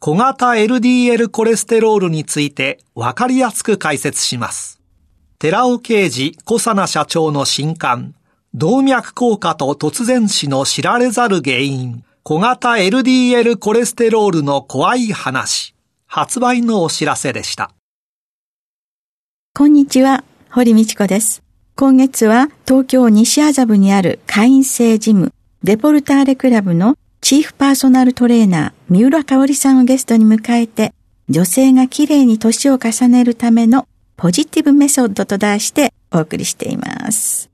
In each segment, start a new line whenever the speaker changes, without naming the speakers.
小型 LDL コレステロールについてわかりやすく解説します。寺尾啓治小佐奈社長の新刊、動脈硬化と突然死の知られざる原因、小型 LDL コレステロールの怖い話、発売のお知らせでした。
こんにちは、堀道子です。今月は東京西麻布にある会員制ジム、デポルターレクラブのチーフパーソナルトレーナー、三浦香織さんをゲストに迎えて、女性が綺麗に年を重ねるためのポジティブメソッドと題してお送りしています。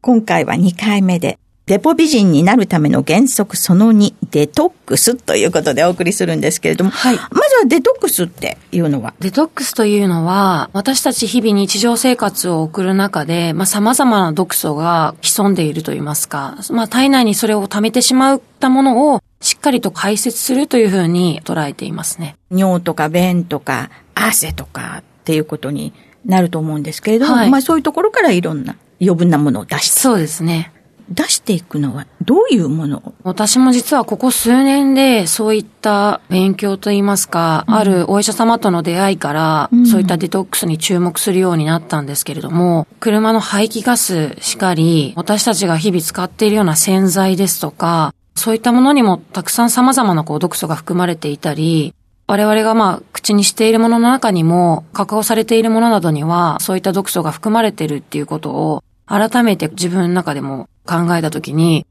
今回は2回目でデポ美人になるための原則その2、デトックスということでお送りするんですけれども、はい、まずはデトックスっていうのは？
デトックスというのは、私たち日々日常生活を送る中で、まあ様々な毒素が潜んでいるといいますか、まあ体内にそれを溜めてしまったものをしっかりと排泄するというふうに捉えていますね。
尿とか便とか汗とかっていうことになると思うんですけれども、はい、まあそういうところからいろんな余分なものを出して。
そうですね。
出していくのはどういうもの？
私も実はここ数年でそういった勉強といいますか、うん、あるお医者様との出会いから、うん、そういったデトックスに注目するようになったんですけれども、車の排気ガスしかり、私たちが日々使っているような洗剤ですとか、そういったものにもたくさん様々なこう毒素が含まれていたり、我々がまあ口にしているものの中にも、加工されているものなどには、そういった毒素が含まれているっていうことを、改めて自分の中でも考えたときに、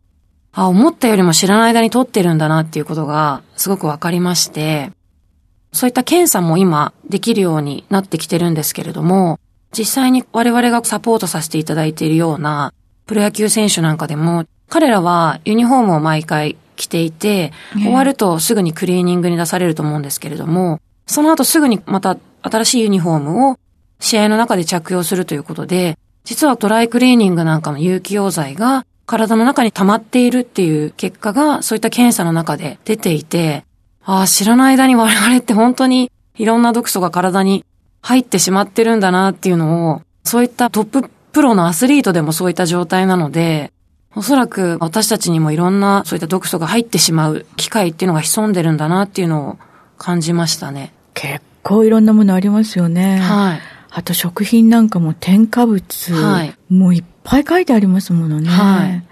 あ、思ったよりも知らない間に取ってるんだなっていうことがすごくわかりまして、そういった検査も今できるようになってきてるんですけれども、実際に我々がサポートさせていただいているようなプロ野球選手なんかでも、彼らはユニフォームを毎回着ていて、終わるとすぐにクリーニングに出されると思うんですけれども、その後すぐにまた新しいユニフォームを試合の中で着用するということで、実はドライクリーニングなんかの有機溶剤が体の中に溜まっているっていう結果がそういった検査の中で出ていて、ああ、知らない間に我々って本当にいろんな毒素が体に入ってしまってるんだなっていうのを、そういったトッププロのアスリートでもそういった状態なので、おそらく私たちにもいろんなそういった毒素が入ってしまう機会っていうのが潜んでるんだなっていうのを感じましたね。
結構いろんなものありますよね。はい。あと食品なんかも添加物、はい、もういっぱい書いてありますものね。はい。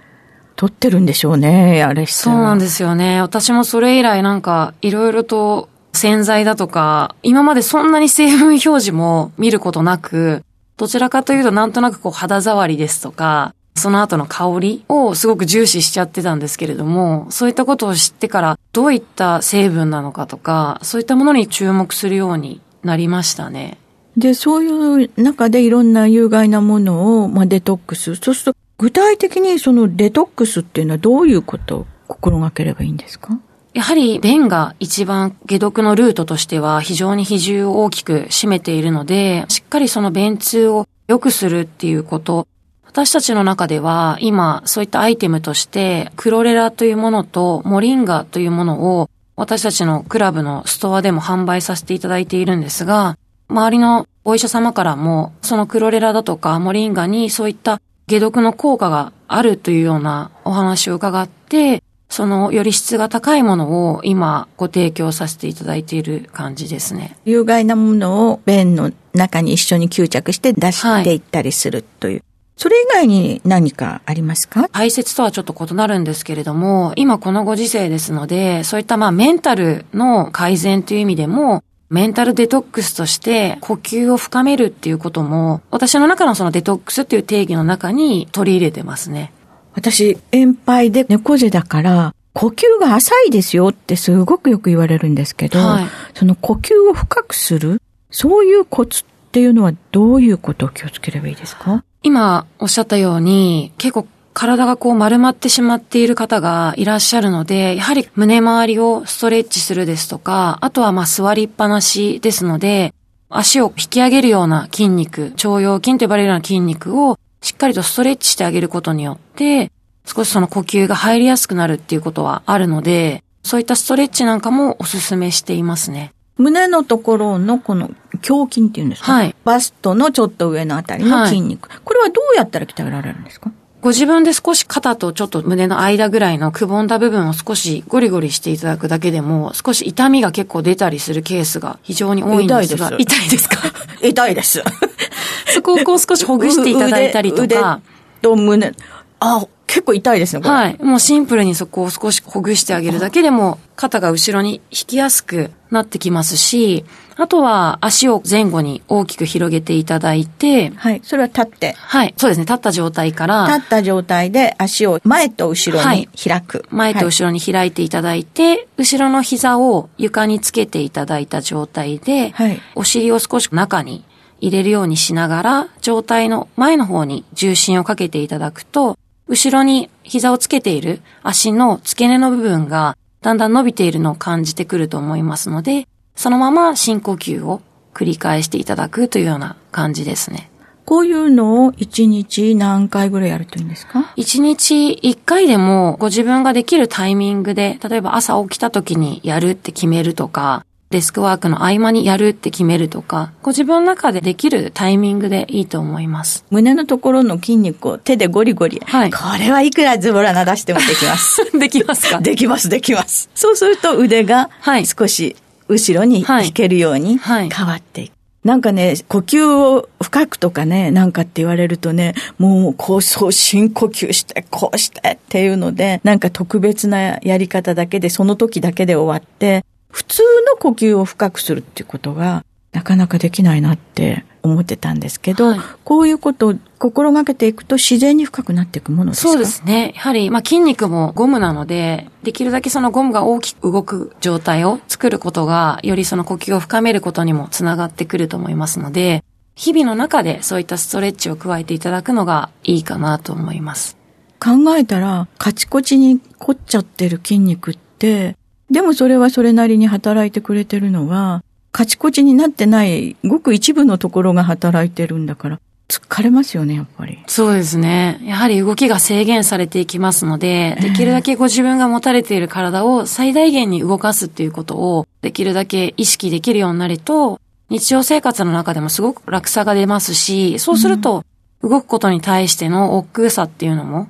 取ってるんでしょうね、あれ
そうなんですよね。私もそれ以来なんかいろいろと洗剤だとか、今までそんなに成分表示も見ることなく、どちらかというとなんとなくこう肌触りですとか、その後の香りをすごく重視しちゃってたんですけれども、そういったことを知ってからどういった成分なのかとか、そういったものに注目するようになりましたね。
で、そういう中でいろんな有害なものを、まあ、デトックス。そうすると、具体的にそのデトックスっていうのはどういうことを心がければいいんですか？
やはり便が一番解毒のルートとしては非常に比重を大きく占めているので、しっかりその便通を良くするっていうこと。私たちの中では今そういったアイテムとしてクロレラというものとモリンガというものを私たちのクラブのストアでも販売させていただいているんですが、周りのお医者様からも、そのクロレラだとかモリンガにそういった解毒の効果があるというようなお話を伺って、そのより質が高いものを今ご提供させていただいている感じですね。
有害なものを便の中に一緒に吸着して出していったりするという。はい、それ以外に何かありますか？
排泄とはちょっと異なるんですけれども、今このご時世ですので、そういったまあメンタルの改善という意味でも、メンタルデトックスとして呼吸を深めるっていうことも、私の中のそのデトックスっていう定義の中に取り入れてますね。
私、遠配で猫背だから、呼吸が浅いですよってすごくよく言われるんですけど、はい、その呼吸を深くする、そういうコツっていうのはどういうことを気をつければいいですか？
今おっしゃったように、結構体がこう丸まってしまっている方がいらっしゃるので、やはり胸周りをストレッチするですとか、あとはまあ座りっぱなしですので、足を引き上げるような筋肉、腸腰筋と呼ばれるような筋肉をしっかりとストレッチしてあげることによって、少しその呼吸が入りやすくなるっていうことはあるので、そういったストレッチなんかもおすすめしていますね。
胸のところのこの胸筋っていうんですか、はい、バストのちょっと上のあたりの筋肉、はい、これはどうやったら鍛えられるんですか？
ご自分で少し肩とちょっと胸の間ぐらいのくぼんだ部分を少しゴリゴリしていただくだけでも、少し痛みが結構出たりするケースが非常に多いんですが。
痛いです。痛いですか？痛いです。
そこをこう少しほぐしていただいたりとか。
と胸。あ、結構痛いですね、
はい。もうシンプルにそこを少しほぐしてあげるだけでも、肩が後ろに引きやすくなってきますし、あとは足を前後に大きく広げていただいて、
はい。それは立って。
はい。そうですね。立った状態から。
立った状態で足を前と後ろに開く。はい、
前と後ろに開いていただいて、はい、後ろの膝を床につけていただいた状態で、はい、お尻を少し中に入れるようにしながら、状態の前の方に重心をかけていただくと、後ろに膝をつけている足の付け根の部分がだんだん伸びているのを感じてくると思いますので、そのまま深呼吸を繰り返していただくというような感じですね。
こういうのを1日何回ぐらいやるといいんですか
?1 日1回でもご自分ができるタイミングで、例えば朝起きた時にやるって決めるとか、デスクワークの合間にやるって決めるとか、ご自分の中でできるタイミングでいいと思います。
胸のところの筋肉を手でゴリゴリ。はい。これはいくらズボラな出してもできます？
できますか？
できます、できます。そうすると腕が少し後ろに引けるように変わっていく。はいなんかね、呼吸を深くとかね、なんかって言われるとね、もう、こう、そう深呼吸して、こうしてっていうので、なんか特別なやり方だけで、その時だけで終わって、普通の呼吸を深くするっていうことがなかなかできないなって思ってたんですけど、はい、こういうことを心がけていくと自然に深くなっていくものですか？
そうですね。やはり、まあ、筋肉もゴムなので、できるだけそのゴムが大きく動く状態を作ることが、よりその呼吸を深めることにもつながってくると思いますので、日々の中でそういったストレッチを加えていただくのがいいかなと思います。
考えたら、カチコチに凝っちゃってる筋肉って、でもそれはそれなりに働いてくれてるのは、カチコチになってない、ごく一部のところが働いてるんだから、疲れますよね、やっぱり。
そうですね。やはり動きが制限されていきますので、できるだけご自分が持たれている体を最大限に動かすっていうことを、できるだけ意識できるようになると、日常生活の中でもすごく楽さが出ますし、そうすると、動くことに対しての億劫さっていうのも、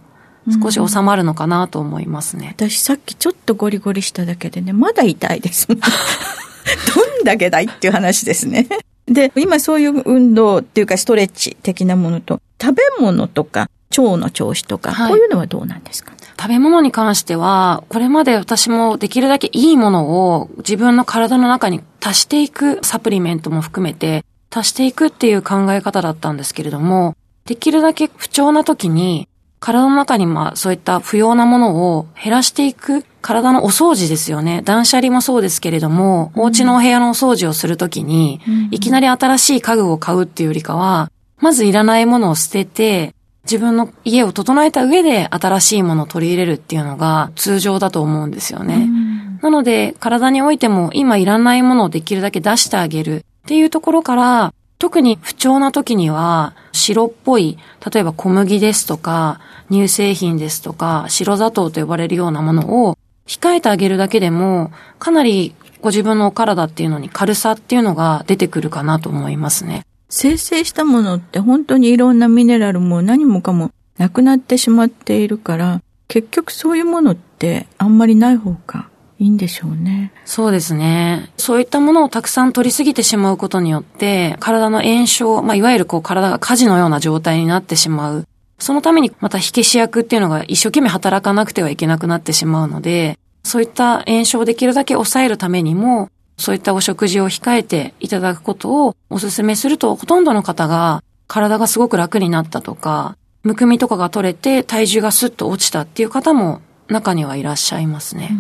少し収まるのかなと思いますね。
私さっきちょっとゴリゴリしただけでね、まだ痛いです。どんだけだいっていう話ですね。で、今そういう運動っていうかストレッチ的なものと、食べ物とか腸の調子とか、はい、こういうのはどうなんですか？
食べ物に関しては、これまで私もできるだけいいものを自分の体の中に足していくサプリメントも含めて足していくっていう考え方だったんですけれども、できるだけ不調な時に体の中にまあそういった不要なものを減らしていく体のお掃除ですよね。断捨離もそうですけれども、うん、お家のお部屋のお掃除をするときに、うん、いきなり新しい家具を買うっていうよりかは、まずいらないものを捨てて、自分の家を整えた上で新しいものを取り入れるっていうのが通常だと思うんですよね。うん、なので、体においても今いらないものをできるだけ出してあげるっていうところから、特に不調な時には、白っぽい、例えば小麦ですとか、乳製品ですとか、白砂糖と呼ばれるようなものを控えてあげるだけでも、かなりご自分のお体っていうのに軽さっていうのが出てくるかなと思いますね。
生成したものって本当にいろんなミネラルも何もかもなくなってしまっているから、結局そういうものってあんまりない方がいいんでしょうね。
そうですね。そういったものをたくさん取りすぎてしまうことによって、体の炎症、まあ、いわゆるこう体が火事のような状態になってしまうそのためにまた火消し役っていうのが一生懸命働かなくてはいけなくなってしまうので、そういった炎症をできるだけ抑えるためにも、そういったお食事を控えていただくことをお勧めすると、ほとんどの方が体がすごく楽になったとか、むくみとかが取れて体重がスッと落ちたっていう方も中にはいらっしゃいますね。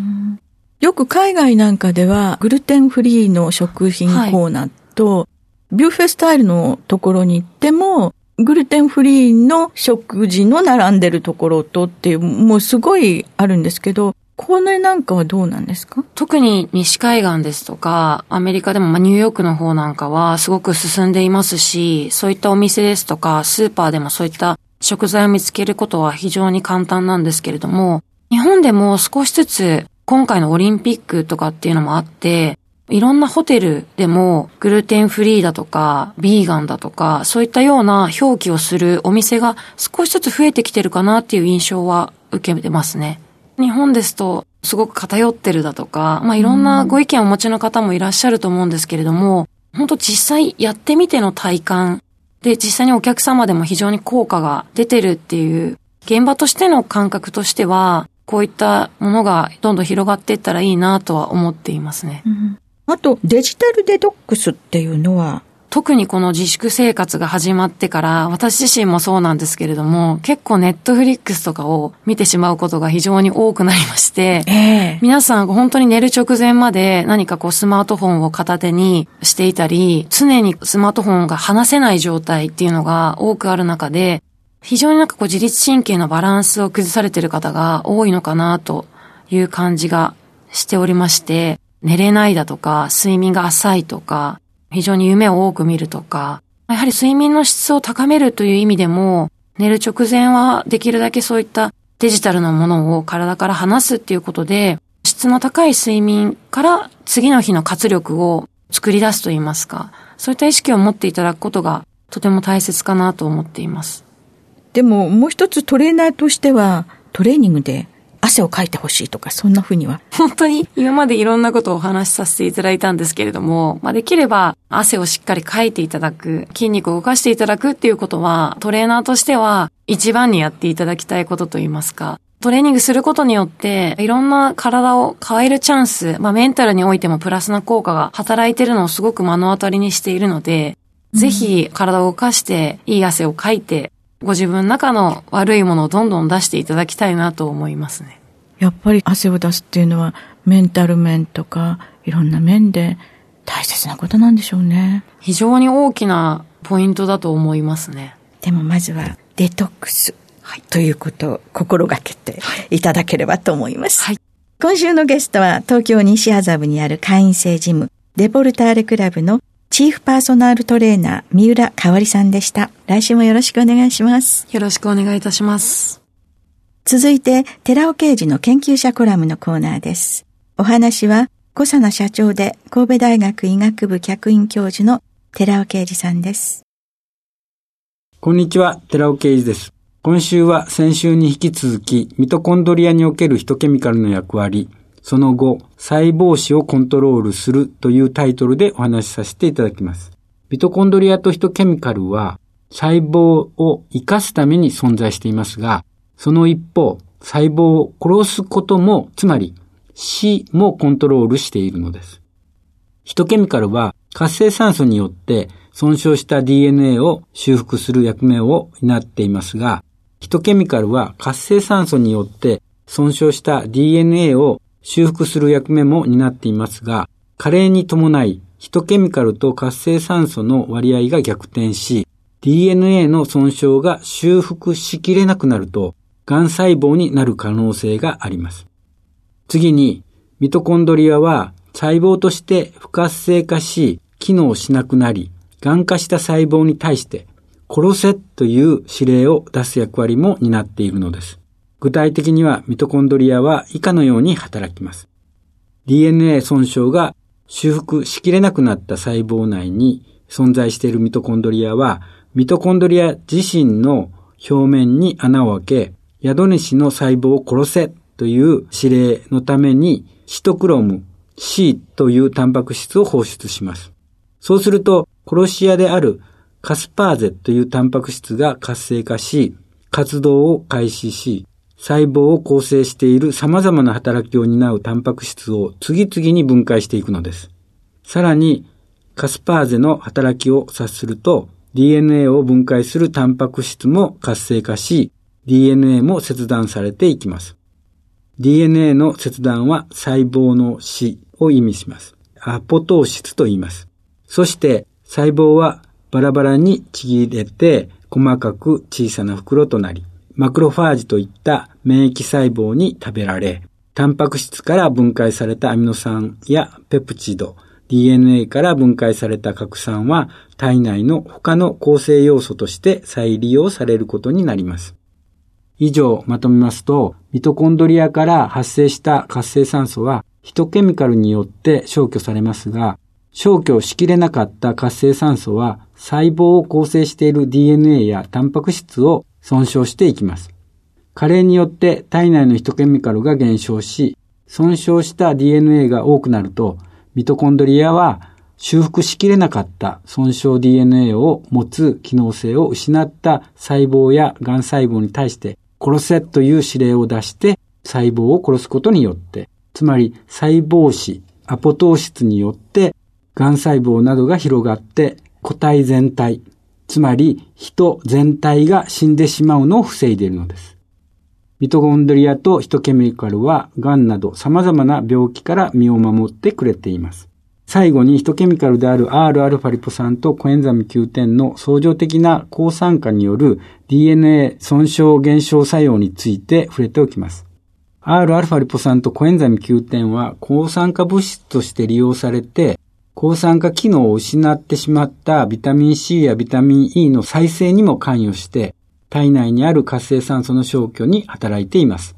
よく海外なんかではグルテンフリーの食品コーナーと、はい、ビュッフェスタイルのところに行っても、グルテンフリーの食事の並んでるところとっていう、もうすごいあるんですけど、これなんかはどうなんですか？
特に西海岸ですとか、アメリカでも、まあ、ニューヨークの方なんかはすごく進んでいますし、そういったお店ですとか、スーパーでもそういった食材を見つけることは非常に簡単なんですけれども、日本でも少しずつ今回のオリンピックとかっていうのもあって、いろんなホテルでもグルテンフリーだとか、ビーガンだとか、そういったような表記をするお店が少しずつ増えてきてるかなっていう印象は受けてますね。日本ですとすごく偏ってるだとか、まあいろんなご意見をお持ちの方もいらっしゃると思うんですけれども、本当実際やってみての体感で実際にお客様でも非常に効果が出てるっていう現場としての感覚としては、こういったものがどんどん広がっていったらいいなとは思っていますね。うん、
あと、デジタルデトックスっていうのは？
特にこの自粛生活が始まってから、私自身もそうなんですけれども、結構ネットフリックスとかを見てしまうことが非常に多くなりまして、えー、皆さん本当に寝る直前まで何かこうスマートフォンを片手にしていたり、常にスマートフォンが離せない状態っていうのが多くある中で、非常になんかこう自律神経のバランスを崩されている方が多いのかなという感じがしておりまして、寝れないだとか、睡眠が浅いとか、非常に夢を多く見るとか、やはり睡眠の質を高めるという意味でも、寝る直前はできるだけそういったデジタルのものを体から離すっていうことで、質の高い睡眠から次の日の活力を作り出すといいますか、そういった意識を持っていただくことがとても大切かなと思っています。
でももう一つトレーナーとしてはトレーニングで汗をかいてほしいとか、そんなふうには。
本当に？今までいろんなことをお話しさせていただいたんですけれども、まあ、できれば汗をしっかりかいていただく、筋肉を動かしていただくっていうことは、トレーナーとしては一番にやっていただきたいことといいますか、トレーニングすることによって、いろんな体を変えるチャンス、まあメンタルにおいてもプラスな効果が働いてるのをすごく目の当たりにしているので、ぜひ体を動かして、いい汗をかいて、ご自分の中の悪いものをどんどん出していただきたいなと思いますね。
やっぱり汗を出すっていうのはメンタル面とかいろんな面で大切なことなんでしょうね。
非常に大きなポイントだと思いますね。
でもまずはデトックス、はい、ということを心がけていただければと思います。はい、今週のゲストは東京西麻布にある会員制ジムデポルターレクラブのチーフパーソナルトレーナー、三浦香織さんでした。来週もよろしくお願いします。
よろしくお願いいたします。
続いて、寺尾刑事の研究者コラムのコーナーです。お話は、小佐奈社長で神戸大学医学部客員教授の寺尾刑事さんです。
こんにちは、寺尾刑事です。今週は先週に引き続き、ミトコンドリアにおけるヒトケミカルの役割、その後、細胞死をコントロールするというタイトルでお話しさせていただきます。ミトコンドリアとヒトケミカルは、細胞を生かすために存在していますが、その一方、細胞を殺すことも、つまり死もコントロールしているのです。ヒトケミカルは活性酸素によって損傷した DNA を修復する役目を担っていますが、ヒトケミカルは活性酸素によって損傷した DNA を修復する役目も担っていますが、加齢に伴いヒトケミカルと活性酸素の割合が逆転し、DNA の損傷が修復しきれなくなると、癌細胞になる可能性があります。次に、ミトコンドリアは細胞として不活性化し、機能しなくなり、癌化した細胞に対して殺せという指令を出す役割も担っているのです。具体的にはミトコンドリアは以下のように働きます。DNA 損傷が修復しきれなくなった細胞内に存在しているミトコンドリアは、ミトコンドリア自身の表面に穴を開け、宿主の細胞を殺せという指令のために、シトクロム C というタンパク質を放出します。そうすると、殺し屋であるカスパーゼというタンパク質が活性化し、活動を開始し、細胞を構成している様々な働きを担うタンパク質を次々に分解していくのです。さらに、カスパーゼの働きを察すると、DNA を分解するタンパク質も活性化し、DNA も切断されていきます。DNA の切断は細胞の死を意味します。アポトーシスと言います。そして細胞はバラバラにちぎれて細かく小さな袋となり、マクロファージといった免疫細胞に食べられ、タンパク質から分解されたアミノ酸やペプチド、DNA から分解された核酸は体内の他の構成要素として再利用されることになります。以上まとめますと、ミトコンドリアから発生した活性酸素はヒトケミカルによって消去されますが、消去しきれなかった活性酸素は細胞を構成している DNA やタンパク質を損傷していきます。加齢によって体内のヒトケミカルが減少し、損傷した DNA が多くなると、ミトコンドリアは修復しきれなかった損傷 DNA を持つ機能性を失った細胞や癌細胞に対して殺せという指令を出して細胞を殺すことによって、つまり細胞死、アポトーシスによって癌細胞などが広がって個体全体、つまり人全体が死んでしまうのを防いでいるのです。ミトコンドリアとヒトケミカルは癌など様々な病気から身を守ってくれています。最後にヒトケミカルである Rα リポ酸とコエンザミ Q10 の相乗的な抗酸化による DNA 損傷減少作用について触れておきます。Rα リポ酸とコエンザミ Q10 は抗酸化物質として利用されて、抗酸化機能を失ってしまったビタミン C やビタミン E の再生にも関与して、体内にある活性酸素の消去に働いています。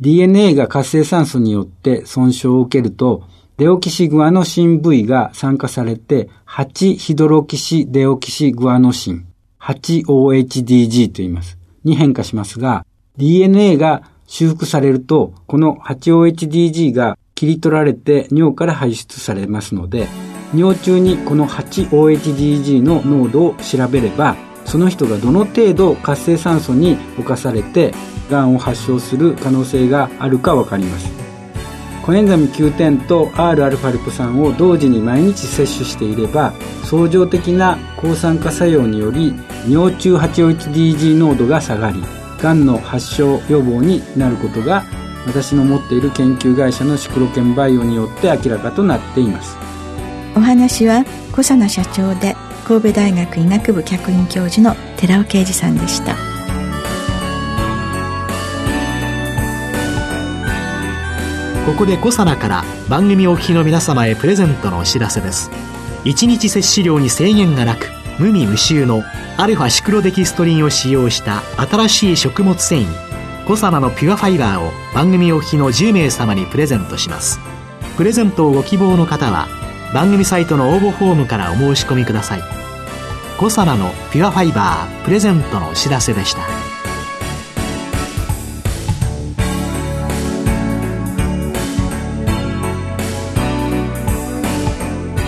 DNA が活性酸素によって損傷を受けると、デオキシグアノシン V が酸化されて、8ヒドロキシデオキシグアノシン、8OHDG と言います。に変化しますが、DNA が修復されると、この 8OHDG が切り取られて尿から排出されますので、尿中にこの 8OHDG の濃度を調べれば、その人がどの程度活性酸素に侵されてがんを発症する可能性があるか分かります。コエンザミ Q10 と Rα リポ酸を同時に毎日摂取していれば相乗的な抗酸化作用により尿中 8OHDG 濃度が下がりがんの発症予防になることが私の持っている研究会社のシクロケンバイオによって明らかとなっています。
お話は小佐奈社長で神戸大学医学部客員教授の寺尾啓二さんでした。
ここでコサナから番組お聞きの皆様へプレゼントのお知らせです。1日摂取量に制限がなく無味無臭のアルファシクロデキストリンを使用した新しい食物繊維コサナのピュアファイバーを番組お聞きの10名様にプレゼントします。プレゼントをご希望の方は番組サイトの応募フォームからお申し込みください。コサナのピュアファイバープレゼントのお知らせでした。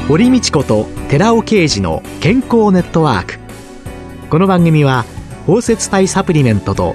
堀道子と寺尾啓二の健康ネットワーク。この番組は包摂体サプリメントと